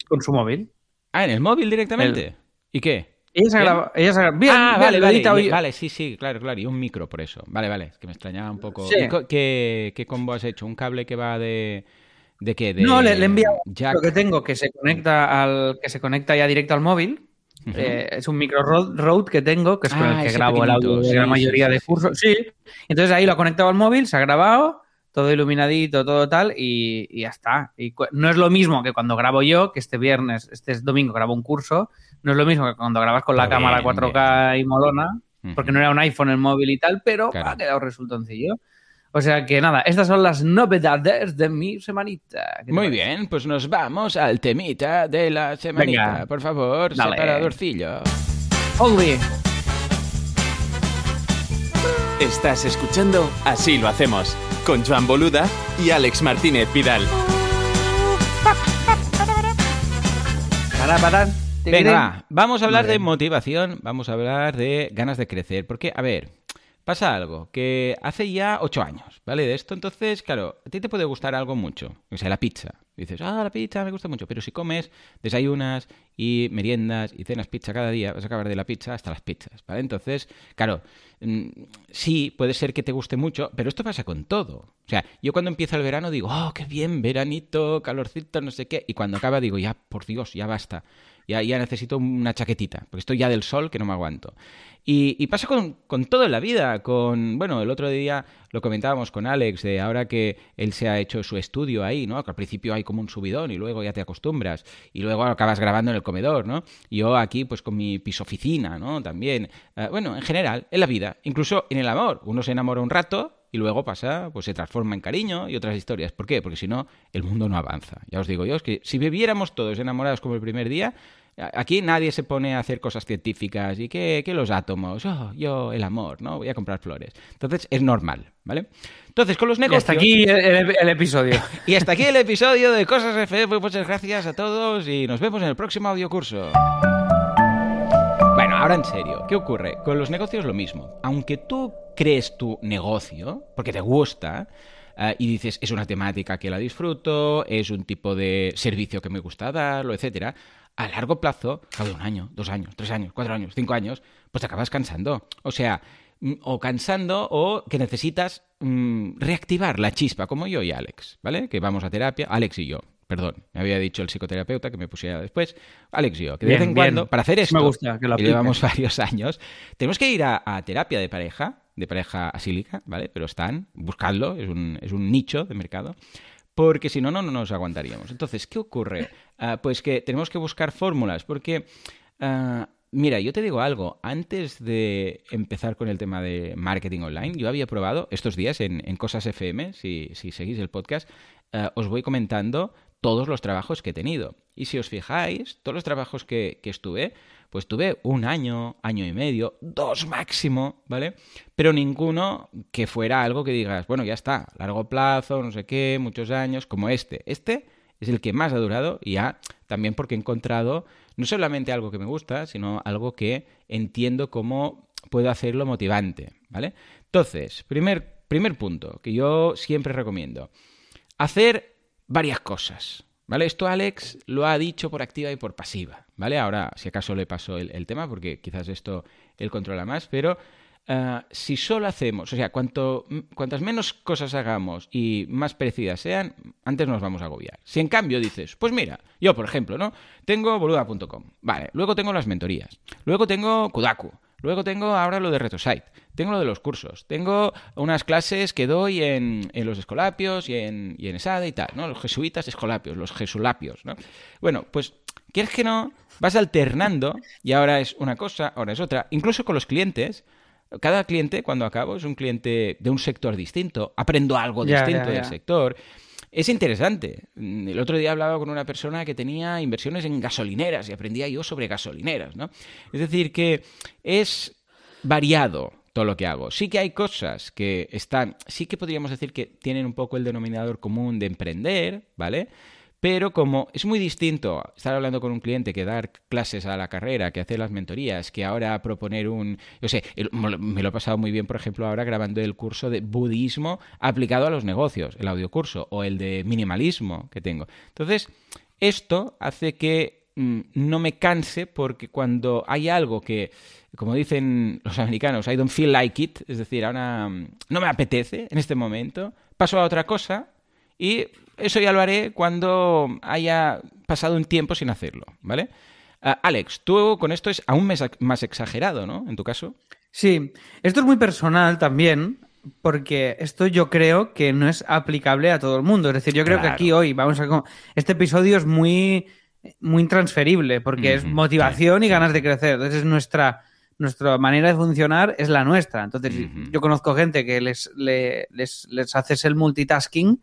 A: con su móvil.
B: Ah, en el móvil directamente. ¿Y qué?
A: Ella se ha grabado. Ella se ha. Bien,
B: ah,
A: bien,
B: vale, vale,
A: hoy-
B: sí, sí, claro, claro, y un micro por eso. Vale, vale, es que me extrañaba un poco.
A: Sí.
B: ¿Y co- ¿Qué, qué combo has hecho? ¿Un cable que va de de qué? De
A: No, le, le
B: jack.
A: lo que tengo que se conecta al que se conecta ya directo al móvil. Eh, es un micro Rode que tengo, que es con
B: Ah,
A: el que
B: ese
A: grabo el audio la mayoría
B: sí,
A: de cursos. Sí. Entonces ahí lo ha conectado al móvil, se ha grabado, todo iluminadito, todo tal, y, y ya está. Y no es lo mismo que cuando grabo yo, que este viernes, este es domingo, grabo un curso, no es lo mismo que cuando grabas con la cámara
B: bien,
A: 4K y molona, porque no era un iPhone el móvil y tal, pero
B: Claro.
A: ha quedado resultoncillo. O sea que nada, estas son las novedades de mi semanita. ¿Qué te
B: Muy bien, pues nos vamos al temita de la semanita.
A: Venga.
B: Por favor,
A: Dale.
B: separadorcillo.
A: Only.
C: Estás escuchando Así lo hacemos con Joan Boluda y Alex Martínez Vidal.
A: Para, para.
B: Venga, va, vamos a hablar de motivación, vamos a hablar de ganas de crecer, porque, a ver, pasa algo, que hace ya ocho años, ¿vale? De esto, entonces, claro, a ti te puede gustar algo mucho, o sea, la pizza. Dices, ah, la pizza me gusta mucho, pero si comes, desayunas y meriendas y cenas pizza cada día, vas a acabar de la pizza hasta las pizzas, ¿vale? Entonces, claro, mm, sí, puede ser que te guste mucho, pero esto pasa con todo. O sea, yo cuando empieza el verano digo, oh, qué bien, veranito, calorcito, no sé qué, y cuando acaba digo, ya, por Dios, ya basta. Ya, ya necesito una chaquetita, porque estoy ya del sol que no me aguanto. Y, pasa con, con todo en la vida, con, bueno, el otro día lo comentábamos con Alex, de ahora que él se ha hecho su estudio ahí, ¿no? Que al principio hay como un subidón y luego ya te acostumbras y luego acabas grabando en el comedor, ¿no? Yo aquí pues con mi pisoficina, ¿no? También. Eh, bueno, en general, en la vida, incluso en el amor, uno se enamora un rato y luego pasa, pues se transforma en cariño y otras historias. ¿Por qué? Porque si no, el mundo no avanza. Ya os digo yo, es que si viviéramos todos enamorados como el primer día, aquí nadie se pone a hacer cosas científicas y que, que los átomos, oh, yo el amor, ¿no? Voy a comprar flores. Entonces es normal, ¿vale? Entonces con los
A: Y
B: negocios...
A: hasta aquí el, el- el episodio. [LAUGHS]
B: Y hasta aquí el episodio de Cosas FM. Muchas gracias a todos y nos vemos en el próximo audiocurso. Bueno, ahora en serio, ¿qué ocurre? Con los negocios lo mismo. Aunque tú crees tu negocio, porque te gusta, eh, y dices, es una temática que la disfruto, es un tipo de servicio que me gusta darlo, etcétera, a largo plazo, cabo de un año, dos años, tres años, cuatro años, cinco años, pues te acabas cansando. O sea, mm, o cansando o que necesitas mm, reactivar la chispa, como yo y Alex, ¿vale? Que vamos a terapia, Alex y yo. Perdón, me había dicho el psicoterapeuta que me pusiera después. Alex y yo, que de
A: Bien,
B: vez en
A: bien.
B: cuando, para hacer esto,
A: Me gusta que lo
B: y llevamos [LAUGHS] varios años, tenemos que ir a, a terapia de pareja, de pareja asílica, ¿vale? Pero están, buscadlo, es un, es un nicho de mercado, porque si no, no, no nos aguantaríamos. Entonces, ¿qué ocurre? Ah, pues que tenemos que buscar fórmulas, porque, ah, mira, yo te digo algo, antes de empezar con el tema de marketing online, yo había probado estos días en, en Cosas FM, si, si seguís el podcast, ah, os voy comentando todos los trabajos que he tenido. Y si os fijáis, todos los trabajos que, estuve, pues tuve un año, año y medio, dos máximo, ¿vale? Pero ninguno que fuera algo que digas, bueno, ya está, largo plazo, no sé qué, muchos años, como este. Este es el que más ha durado y ya también porque he encontrado no solamente algo que me gusta, sino algo que entiendo cómo puedo hacerlo motivante, ¿vale? Entonces, primer, primer punto que yo siempre recomiendo, hacer varias cosas, ¿vale? Esto Alex lo ha dicho por activa y por pasiva, ¿vale? Ahora, si acaso le paso el, tema, porque quizás esto él controla más, pero ah, si solo hacemos, o sea, cuanto, cuantas menos cosas hagamos y más parecidas sean, antes nos vamos a agobiar. Si en cambio dices, pues mira, yo por ejemplo, ¿no? Tengo boluda.com, vale, luego tengo las mentorías, luego tengo Kudaku, luego tengo ahora lo de RetroSite, tengo lo de los cursos, tengo unas clases que doy en, en los escolapios y en, y en ESADE y tal, ¿no? Los jesuitas escolapios, los jesulapios, ¿no? Bueno, pues, ¿quieres que no? Vas alternando y ahora es una cosa, ahora es otra, incluso con los clientes. Cada cliente, cuando acabo, es un cliente de un sector distinto. Aprendo algo distinto del sector. Es interesante. El otro día hablaba con una persona que tenía inversiones en gasolineras y aprendía yo sobre gasolineras, ¿no? Es decir, que es variado todo lo que hago. Sí que hay cosas que están, sí que podríamos decir que tienen un poco el denominador común de emprender, ¿vale? Pero como es muy distinto estar hablando con un cliente que dar clases a la carrera, que hacer las mentorías, que ahora proponer un... Yo sé, me lo he pasado muy bien, por ejemplo, ahora grabando el curso de budismo aplicado a los negocios, el audiocurso, o el de minimalismo que tengo. Entonces, esto hace que mm, no me canse porque cuando hay algo que, como dicen los americanos, I don't feel like it, es decir, ahora mm, no me apetece en este momento, paso a otra cosa y eso ya lo haré cuando haya pasado un tiempo sin hacerlo, ¿vale? Ah, Alex, tú con esto es aún más, más exagerado, ¿no? En tu caso.
A: Sí, esto es muy personal también, porque esto yo creo que no es aplicable a todo el mundo. Es decir, yo creo que aquí hoy vamos a... Este episodio es muy, muy intransferible, porque es motivación y ganas de crecer. Entonces es nuestra... Nuestra manera de funcionar es la nuestra. Entonces, yo conozco gente que les, le- les, les haces el multitasking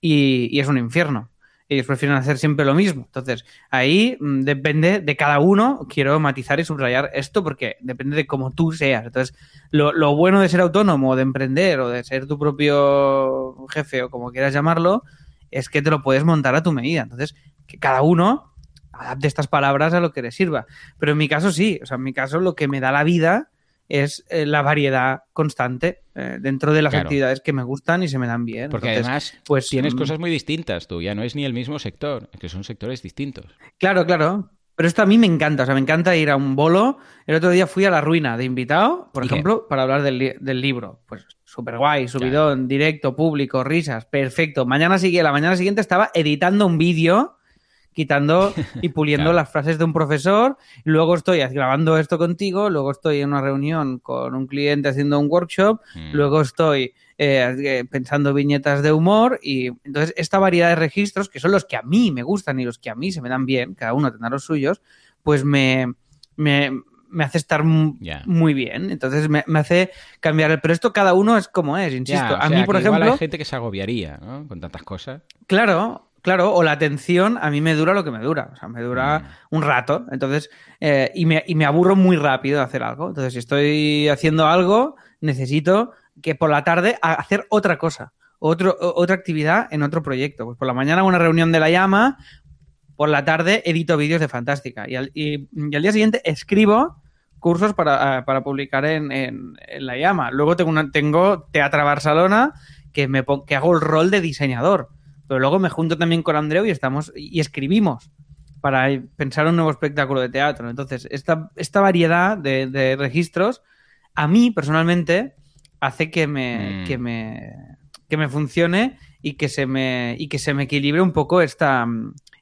A: y, y es un infierno. Ellos prefieren hacer siempre lo mismo. Entonces, ahí mm, depende de cada uno. Quiero matizar y subrayar esto porque depende de cómo tú seas. Entonces, lo, lo bueno de ser autónomo, de emprender o de ser tu propio jefe o como quieras llamarlo, es que te lo puedes montar a tu medida. Entonces, que cada uno adapte estas palabras a lo que le sirva. Pero en mi caso sí. O sea, en mi caso lo que me da la vida es eh, la variedad constante eh, dentro de las
B: Claro.
A: actividades que me gustan y se me dan bien.
B: Porque
A: Entonces,
B: además
A: pues,
B: tienes
A: mm,
B: cosas muy distintas tú, ya no es ni el mismo sector, es que son sectores distintos.
A: Claro, claro. Pero esto a mí me encanta, o sea, me encanta ir a un bolo. El otro día fui a la ruina de invitado, por ejemplo, para hablar del, li- del libro. Pues súper guay, subidón, directo, público, risas, perfecto. Mañana sigue, la mañana siguiente estaba editando un vídeo, quitando [LAUGHS] y puliendo
B: Claro.
A: las frases de un profesor. Luego estoy grabando esto contigo, luego estoy en una reunión con un cliente haciendo un workshop,
B: Mm.
A: luego estoy eh, eh, pensando viñetas de humor y entonces esta variedad de registros, que son los que a mí me gustan y los que a mí se me dan bien, cada uno tendrá los suyos, pues me, me, me hace estar muy bien. Entonces me, me hace cambiar el... Pero esto cada uno es como es, insisto. A
B: sea,
A: mí, por
B: igual
A: ejemplo,
B: hay gente que se agobiaría, ¿no? Con tantas cosas.
A: Claro, claro, o la atención a mí me dura lo que me dura, o sea, me dura
B: Mm.
A: un rato, entonces, eh, y, me, y me aburro muy rápido de hacer algo. Entonces, si estoy haciendo algo, necesito que por la tarde hacer otra cosa, otro, otra actividad en otro proyecto. Pues por la mañana una reunión de la llama, por la tarde edito vídeos de Fantástica y al, y- y al día siguiente escribo cursos para, ah, para publicar en, en- en la llama. Luego tengo, una, tengo Teatra Barcelona que, me que hago el rol de diseñador. Pero luego me junto también con Andreu y estamos y escribimos para pensar un nuevo espectáculo de teatro. Entonces, esta, esta variedad de, de registros, a mí personalmente, hace que me,
B: Mm.
A: que me, que me funcione y que se me, y que se me equilibre un poco esta,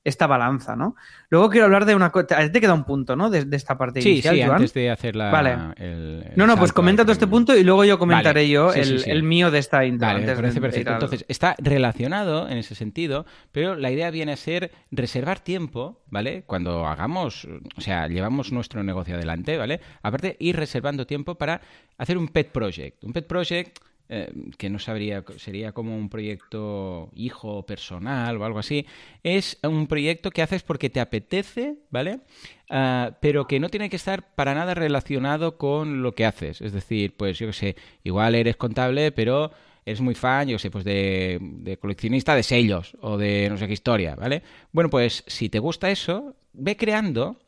A: esta balanza, ¿no? Luego quiero hablar de una cosa. Te queda un punto, ¿no? De, de esta parte
B: Sí,
A: inicial,
B: sí,
A: Joan.
B: antes de hacer la,
A: Vale.
B: el, el
A: No, no, pues comenta todo este punto y luego yo comentaré
B: Vale.
A: yo
B: Sí,
A: el,
B: sí, sí.
A: el mío de esta intro.
B: Vale, me parece perfecto. Entonces, está relacionado en ese sentido, pero la idea viene a ser reservar tiempo, ¿vale? Cuando hagamos, o sea, llevamos nuestro negocio adelante, ¿vale? Aparte, ir reservando tiempo para hacer un pet project. Un pet project eh, que no sabría, sería como un proyecto hijo personal o algo así, es un proyecto que haces porque te apetece, ¿vale? Ah, pero que no tiene que estar para nada relacionado con lo que haces. Es decir, pues yo qué sé, igual eres contable, pero eres muy fan, yo sé, pues de coleccionista de sellos o de no sé qué historia, ¿vale? Bueno, pues si te gusta eso, ve creando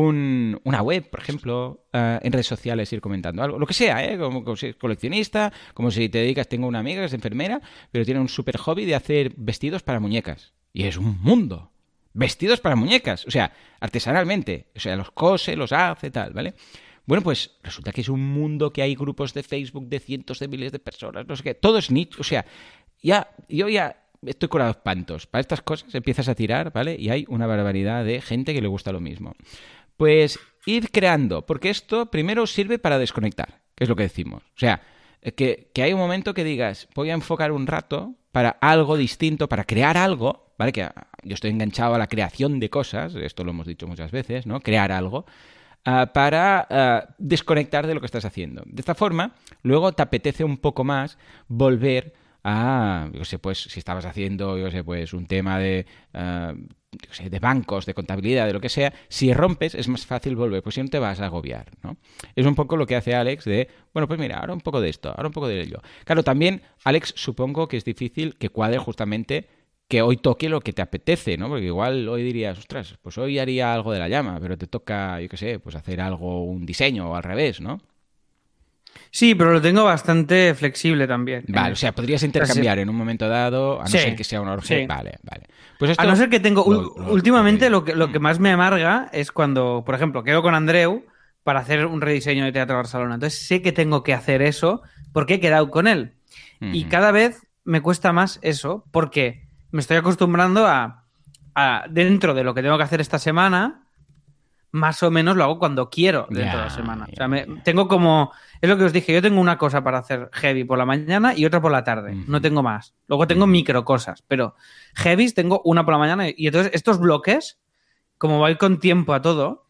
B: un- una web, por ejemplo, eh, en redes sociales, ir comentando algo, lo que sea, ¿eh? Como, si eres coleccionista, como si te dedicas, tengo una amiga que es enfermera, pero tiene un super hobby de hacer vestidos para muñecas. Y es un mundo. Vestidos para muñecas, o sea, artesanalmente, o sea, los cose, los hace, tal, ¿vale? Bueno, pues resulta que es un mundo que hay grupos de Facebook de cientos de miles de personas, no sé qué, todo es nicho, o sea, ya, yo ya estoy con los espantos. Para estas cosas empiezas a tirar, ¿vale? Y hay una barbaridad de gente que le gusta lo mismo. Pues ir creando, porque esto primero sirve para desconectar, que es lo que decimos. O sea, que, que hay un momento que digas, voy a enfocar un rato para algo distinto, para crear algo, ¿vale? Que yo estoy enganchado a la creación de cosas, esto lo hemos dicho muchas veces, ¿no? Crear algo. Uh, para uh, desconectar de lo que estás haciendo. De esta forma, luego te apetece un poco más volver a, yo sé, pues si estabas haciendo, yo sé, pues un tema de, sé, de bancos, de contabilidad, de lo que sea, si rompes es más fácil volver, pues si no te vas a agobiar, ¿no? Es un poco lo que hace Alex de, bueno, pues mira, ahora un poco de esto, ahora un poco de ello. Claro, también, Alex, supongo que es difícil que cuadre justamente que hoy toque lo que te apetece, ¿no? Porque igual hoy dirías, ostras, pues hoy haría algo de la llama, pero te toca, yo qué sé, pues hacer algo, un diseño o al revés, ¿no?
A: Sí, pero lo tengo bastante flexible también.
B: Vale, o sea, podrías intercambiar en un momento dado, a no sí, ser que sea una. Sí. Vale, vale.
A: Pues esto... A no ser que tengo. Lo, lo, últimamente lo que, lo que más me amarga es cuando, por ejemplo, quedo con Andreu para hacer un rediseño de Teatro Barcelona. Entonces sé que tengo que hacer eso porque he quedado con él. Uh -huh. Y cada vez me cuesta más eso porque me estoy acostumbrando a, a, dentro de lo que tengo que hacer esta semana, más o menos lo hago cuando quiero dentro yeah, de la semana. O sea, me, tengo como, es lo que os dije, yo tengo una cosa para hacer heavy por la mañana y otra por la tarde, no tengo más. Luego tengo micro cosas, pero heavies tengo una por la mañana y entonces estos bloques, como voy con tiempo a todo,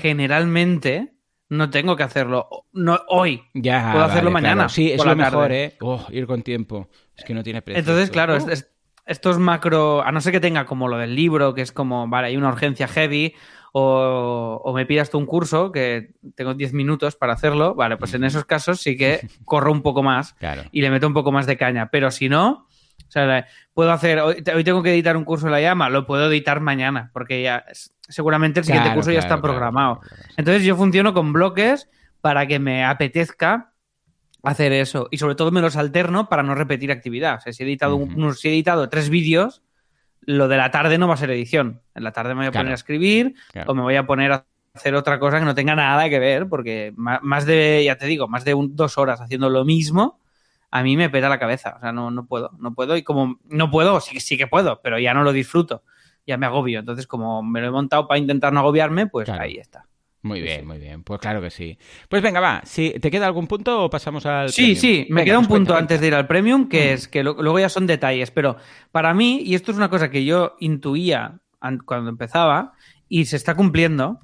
A: generalmente no tengo que hacerlo no, hoy.
B: Ya,
A: Puedo hacerlo
B: vale,
A: mañana.
B: Claro. Sí, es lo mejor, ¿eh? Oh, ir con tiempo. Es que no tiene precio.
A: Entonces, claro, uh. es, estos macro, a no ser que tenga como lo del libro, que es como, vale, hay una urgencia heavy, o, o me pidas tú un curso, que tengo 10 minutos para hacerlo, vale, pues en esos casos sí que [LAUGHS] corro un poco más
B: claro.
A: y le meto un poco más de caña, pero si no, o sea, puedo hacer, hoy, hoy, tengo que editar un curso en la llama, lo puedo editar mañana, porque ya seguramente el siguiente claro, curso ya está programado. Entonces yo funciono con bloques para que me apetezca hacer eso. Y sobre todo me los alterno para no repetir actividad. O sea, si he editado, uh -huh. un, si he editado tres vídeos, lo de la tarde no va a ser edición. En la tarde me voy a claro. poner a escribir claro. o me voy a poner a hacer otra cosa que no tenga nada que ver, porque más de, ya te digo, más de un, dos horas haciendo lo mismo, a mí me peta la cabeza. O sea, no, no puedo, no puedo. Y como no puedo, sí, sí que puedo, pero ya no lo disfruto. Ya me agobio. Entonces, como me lo he montado para intentar no agobiarme, pues claro. ahí está.
B: Muy bien, muy bien. Pues claro que sí. Pues venga, va. Si ¿Te queda algún punto o pasamos al.
A: Sí, premium? sí, me venga, queda un pues punto cuenta, antes de ir al premium, que mm. es que lo, luego ya son detalles. Pero para mí, y esto es una cosa que yo intuía cuando empezaba y se está cumpliendo,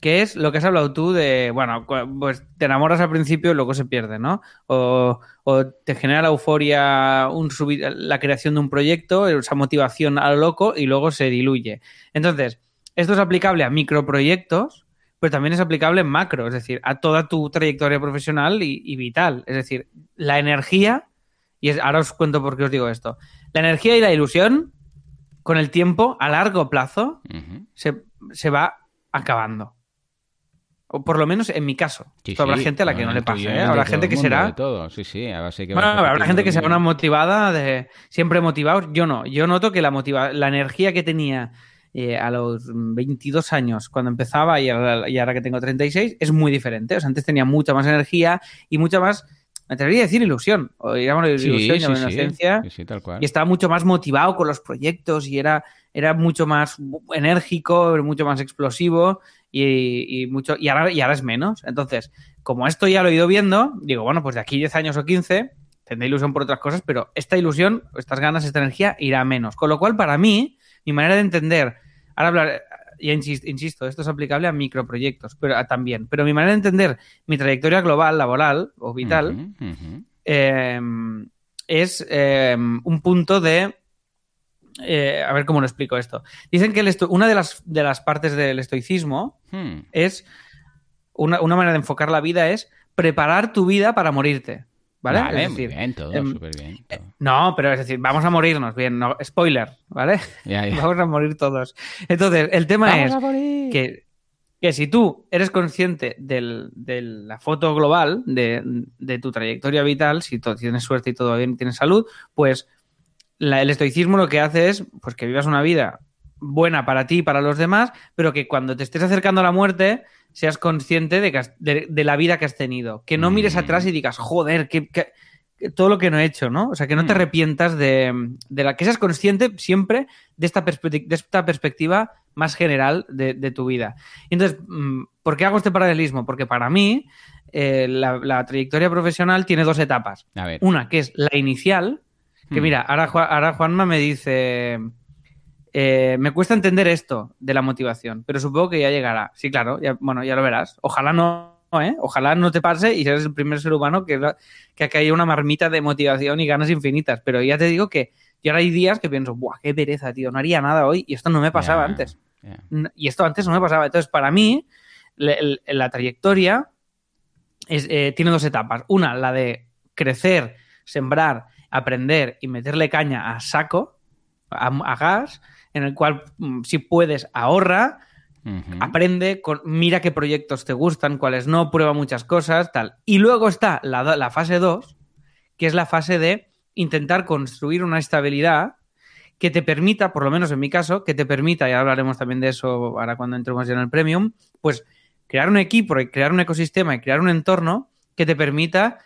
A: que es lo que has hablado tú de, bueno, pues te enamoras al principio y luego se pierde, ¿no? O, o te genera la euforia, un subir, la creación de un proyecto, esa motivación a lo loco y luego se diluye. Entonces, esto es aplicable a microproyectos pero también es aplicable en macro, es decir, a toda tu trayectoria profesional y, y vital. Es decir, la energía, y es, ahora os cuento por qué os digo esto, la energía y la ilusión, con el tiempo, a largo plazo, uh -huh. se, se, va acabando. O por lo menos en mi caso.
B: Sí,
A: habrá
B: sí.
A: gente a la que no le pase. ¿eh? Habrá gente que será.
B: Todo. Sí, sí. Ahora sí que
A: bueno, habrá gente que será una motivada, de siempre motivados. Yo no. Yo noto que la, motiva la energía que tenía eh, a los 22 años cuando empezaba y ahora, y ahora, que tengo 36 es muy diferente. O sea, antes tenía mucha más energía y mucha más, me atrevería a decir ilusión, o digamos ilusión
B: sí,
A: y
B: sí. Sí,
A: y estaba mucho más motivado con los proyectos y era, era mucho más enérgico, mucho más explosivo y, y mucho y ahora, y ahora es menos. Entonces, como esto ya lo he ido viendo, digo, bueno, pues de aquí 10 años o 15 tendré ilusión por otras cosas, pero esta ilusión, estas ganas, esta energía irá menos. Con lo cual, para mí, mi manera de entender Ahora hablar, ya insisto, insisto, esto es aplicable a microproyectos pero, a, también, pero mi manera de entender mi trayectoria global, laboral o vital, uh -huh, uh -huh. Eh, es eh, un punto de... Eh, a ver cómo lo explico esto. Dicen que una de las, de las partes del estoicismo hmm. es... Una, una manera de enfocar la vida es preparar tu vida para morirte. ¿Vale?
B: Vale, es decir, muy bien, todo, eh, súper bien. Todo.
A: No, pero es decir, vamos a morirnos, bien, no, spoiler, ¿vale?
B: Ya, ya. [LAUGHS]
A: Vamos a morir todos. Entonces, el tema es que, que si tú eres consciente del, de la foto global de, de, tu trayectoria vital, si tienes suerte y todo bien, tienes salud, pues la, el estoicismo lo que hace es pues que vivas una vida buena para ti y para los demás, pero que cuando te estés acercando a la muerte seas consciente de, que has- de- de la vida que has tenido. Que no mires
B: Mm.
A: atrás y digas, joder, que, que- que todo lo que no he hecho, ¿no? O sea, que no te
B: Mm.
A: arrepientas de, de la que seas consciente siempre de esta, perspecti- de esta perspectiva más general de, tu vida. Y entonces, mm, ¿por qué hago este paralelismo? Porque para mí eh, la, la trayectoria profesional tiene dos etapas.
B: A ver.
A: Una que es la inicial, que mira, ahora, ahora Juanma me dice, eh, me cuesta entender esto de la motivación, pero supongo que ya llegará. Sí, claro, ya, bueno, ya lo verás. Ojalá no, ¿eh? Ojalá no te pase y seas el primer ser humano que, que ha caído una marmita de motivación y ganas infinitas. Pero ya te digo que yo ahora hay días que pienso, ¡buah, qué pereza, tío! No haría nada hoy y esto no me pasaba antes. Y esto antes no me pasaba. Entonces, para mí, la trayectoria es, eh, tiene dos etapas. Una, la de crecer, sembrar, aprender y meterle caña a saco, a, a gas, en el cual, mm, si puedes, ahorra, aprende, con- mira qué proyectos te gustan, cuáles no, prueba muchas cosas, tal. Y luego está la, la fase 2, que es la fase de intentar construir una estabilidad que te permita, por lo menos en mi caso, que te permita, y hablaremos también de eso ahora cuando entremos ya en el premium, pues crear un equipo, crear un ecosistema y crear un entorno que te permita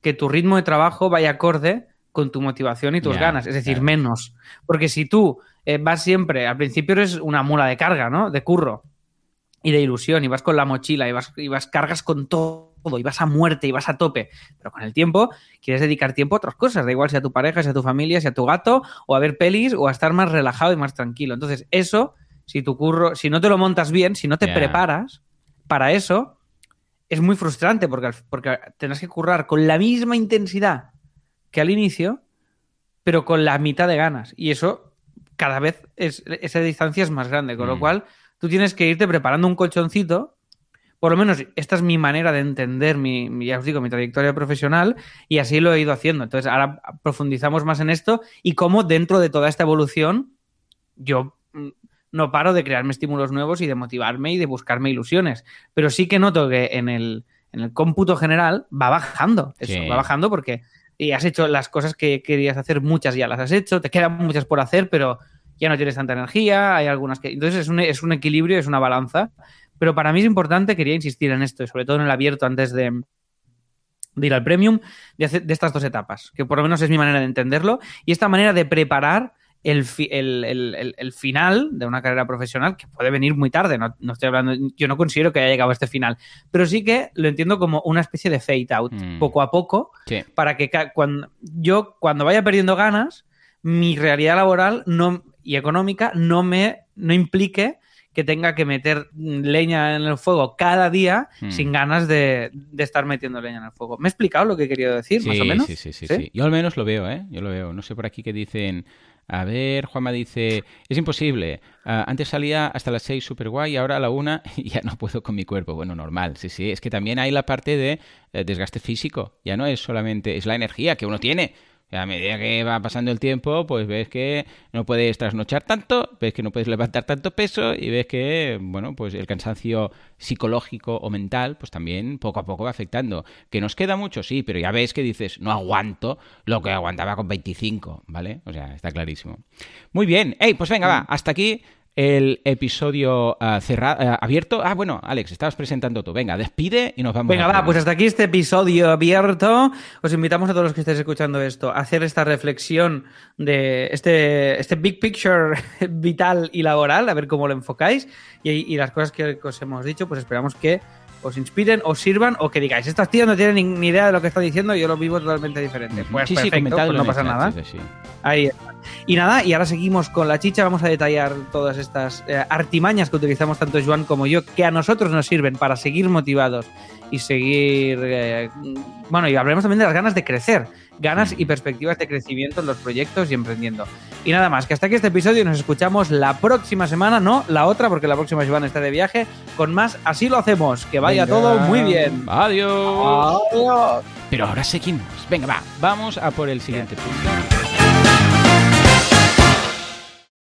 A: que tu ritmo de trabajo vaya acorde con tu motivación y tus ganas, es decir, menos. Porque si tú eh, vas siempre, al principio eres una mula de carga, ¿no? De curro y de ilusión, y vas con la mochila, y vas, y vas cargas con todo, y vas a muerte, y vas a tope. Pero con el tiempo quieres dedicar tiempo a otras cosas, da igual sea tu pareja, sea tu familia, sea tu gato, o a ver pelis, o a estar más relajado y más tranquilo. Entonces, eso, si tu curro, si no te lo montas bien, si no te preparas para eso, es muy frustrante, porque, porque tendrás que currar con la misma intensidad que al inicio, pero con la mitad de ganas. Y eso cada vez es, esa distancia es más grande, con lo
B: Mm.
A: cual tú tienes que irte preparando un colchoncito. Por lo menos esta es mi manera de entender mi, ya os digo, mi trayectoria profesional y así lo he ido haciendo. Entonces ahora profundizamos más en esto y cómo dentro de toda esta evolución yo mm, no paro de crearme estímulos nuevos y de motivarme y de buscarme ilusiones. Pero sí que noto que en el, en el cómputo general va bajando. Eso,
B: Sí.
A: va bajando porque y has hecho las cosas que querías hacer, muchas ya las has hecho, te quedan muchas por hacer, pero ya no tienes tanta energía, hay algunas que... Entonces es un, es un equilibrio, es una balanza. Pero para mí es importante, quería insistir en esto, y sobre todo en el abierto antes de, de ir al premium, de, estas dos etapas, que por lo menos es mi manera de entenderlo, y esta manera de preparar el, fi- el- el- el- el final de una carrera profesional que puede venir muy tarde. No, no estoy hablando, yo no considero que haya llegado a este final, pero sí que lo entiendo como una especie de fade out,
B: Mm.
A: poco a poco,
B: Sí.
A: para que cuando, yo, cuando vaya perdiendo ganas, mi realidad laboral no, y económica no me no implique que tenga que meter leña en el fuego cada día
B: Hmm.
A: sin ganas de, de estar metiendo leña en el fuego. ¿Me he explicado lo que he querido decir,
B: Sí,
A: más o menos?
B: Sí, sí, sí,
A: ¿Sí?
B: sí. Yo al menos lo veo, ¿eh? Yo lo veo. No sé por aquí que dicen. A ver, Juanma dice, es imposible. Ah, antes salía hasta las 6 súper guay ahora a la 1 [LAUGHS] y ya no puedo con mi cuerpo. Bueno, normal, sí, sí. Es que también hay la parte de eh, desgaste físico. Ya no es solamente, es la energía que uno tiene. A medida que va pasando el tiempo, pues ves que no puedes trasnochar tanto, ves que no puedes levantar tanto peso y ves que, bueno, pues el cansancio psicológico o mental, pues también poco a poco va afectando. Que nos queda mucho, sí, pero ya ves que dices, no aguanto lo que aguantaba con 25, ¿vale? O sea, está clarísimo. Muy bien. Hey, pues venga, va, hasta aquí el episodio ah, cerra- ah, abierto. Ah, bueno, Alex, estabas presentando tú. Venga, despide y nos vamos.
A: Venga, va, pues hasta aquí este episodio abierto. Os invitamos a todos los que estéis escuchando esto a hacer esta reflexión de este, este big picture [LAUGHS] vital y laboral, a ver cómo lo enfocáis. Y, y las cosas que os hemos dicho, pues esperamos que os inspiren, os sirvan o que digáis, estas tías no tienen ni, idea de lo que está diciendo yo lo vivo totalmente diferente. Pues
B: sí, sí,
A: perfecto,
B: comentadlo
A: pues no pasa nada.
B: sí, sí, sí.
A: Ahí está. Y nada, y ahora seguimos con la chicha. Vamos a detallar todas estas eh, artimañas que utilizamos tanto Joan como yo, que a nosotros nos sirven para seguir motivados y seguir. eh, bueno, y hablaremos también de las ganas de crecer, ganas y perspectivas de crecimiento en los proyectos y emprendiendo. Y nada más, que hasta aquí este episodio y nos escuchamos la próxima semana, no la otra, porque la próxima Joan está de viaje, con más Así lo hacemos. Que vaya
B: Venga.
A: todo muy bien.
B: Adiós.
A: Adiós.
B: Pero ahora seguimos. Venga, va. Vamos a por el siguiente punto.